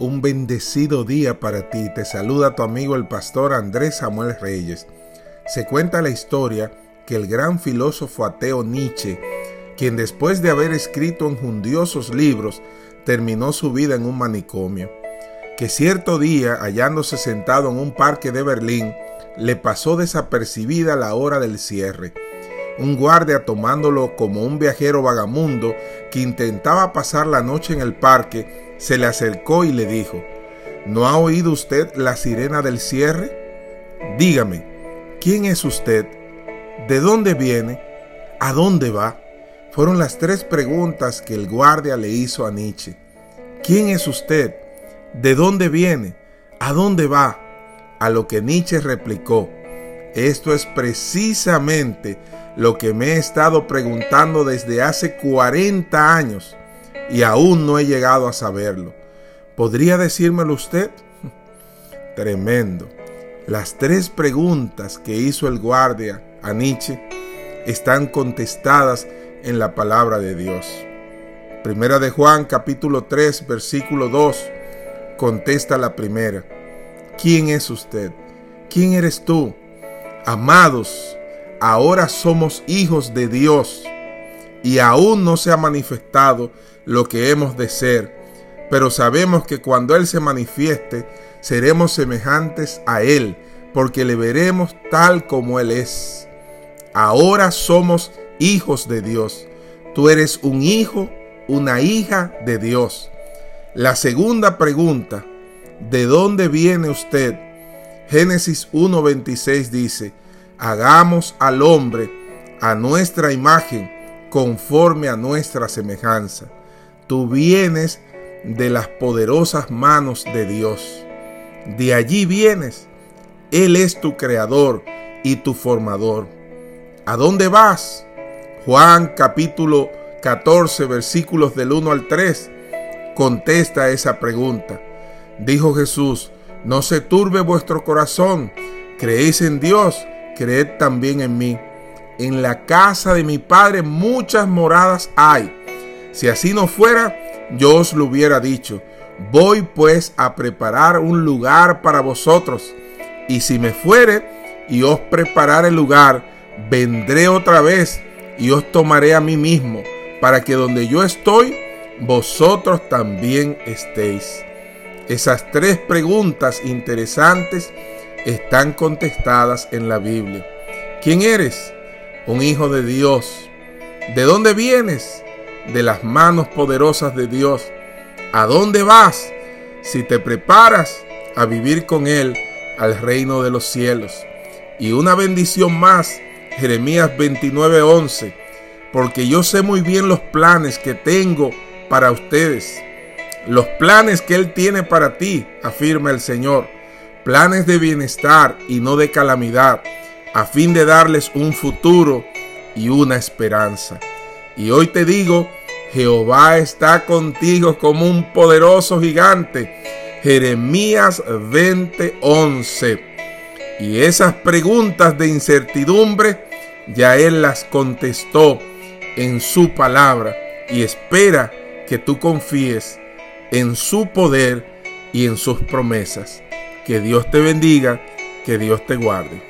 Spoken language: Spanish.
un bendecido día para ti. Te saluda tu amigo el pastor Andrés Samuel Reyes. Se cuenta la historia que el gran filósofo ateo Nietzsche, quien después de haber escrito enjundiosos libros, terminó su vida en un manicomio, que cierto día, hallándose sentado en un parque de Berlín, le pasó desapercibida la hora del cierre. Un guardia tomándolo como un viajero vagamundo que intentaba pasar la noche en el parque, se le acercó y le dijo, ¿no ha oído usted la sirena del cierre? Dígame, ¿quién es usted? ¿De dónde viene? ¿A dónde va? Fueron las tres preguntas que el guardia le hizo a Nietzsche. ¿Quién es usted? ¿De dónde viene? ¿A dónde va? A lo que Nietzsche replicó, esto es precisamente lo que me he estado preguntando desde hace 40 años y aún no he llegado a saberlo. ¿Podría decírmelo usted? Tremendo. Las tres preguntas que hizo el guardia a Nietzsche están contestadas en la palabra de Dios. Primera de Juan capítulo 3 versículo 2 contesta la primera. ¿Quién es usted? ¿Quién eres tú? Amados, ahora somos hijos de Dios y aún no se ha manifestado lo que hemos de ser, pero sabemos que cuando Él se manifieste, seremos semejantes a Él, porque le veremos tal como Él es. Ahora somos hijos de Dios. Tú eres un hijo, una hija de Dios. La segunda pregunta, ¿de dónde viene usted? Génesis 1.26 dice, hagamos al hombre a nuestra imagen, conforme a nuestra semejanza. Tú vienes de las poderosas manos de Dios. De allí vienes. Él es tu creador y tu formador. ¿A dónde vas? Juan capítulo 14 versículos del 1 al 3 contesta esa pregunta. Dijo Jesús, no se turbe vuestro corazón, creéis en Dios, creed también en mí. En la casa de mi Padre muchas moradas hay si así no fuera, yo os lo hubiera dicho. Voy pues a preparar un lugar para vosotros. Y si me fuere y os preparar el lugar, vendré otra vez y os tomaré a mí mismo, para que donde yo estoy, vosotros también estéis. Esas tres preguntas interesantes están contestadas en la Biblia. ¿Quién eres? Un hijo de Dios. ¿De dónde vienes? de las manos poderosas de Dios. ¿A dónde vas si te preparas a vivir con Él al reino de los cielos? Y una bendición más, Jeremías 29:11, porque yo sé muy bien los planes que tengo para ustedes, los planes que Él tiene para ti, afirma el Señor, planes de bienestar y no de calamidad, a fin de darles un futuro y una esperanza. Y hoy te digo, Jehová está contigo como un poderoso gigante. Jeremías 20:11. Y esas preguntas de incertidumbre ya Él las contestó en su palabra y espera que tú confíes en su poder y en sus promesas. Que Dios te bendiga, que Dios te guarde.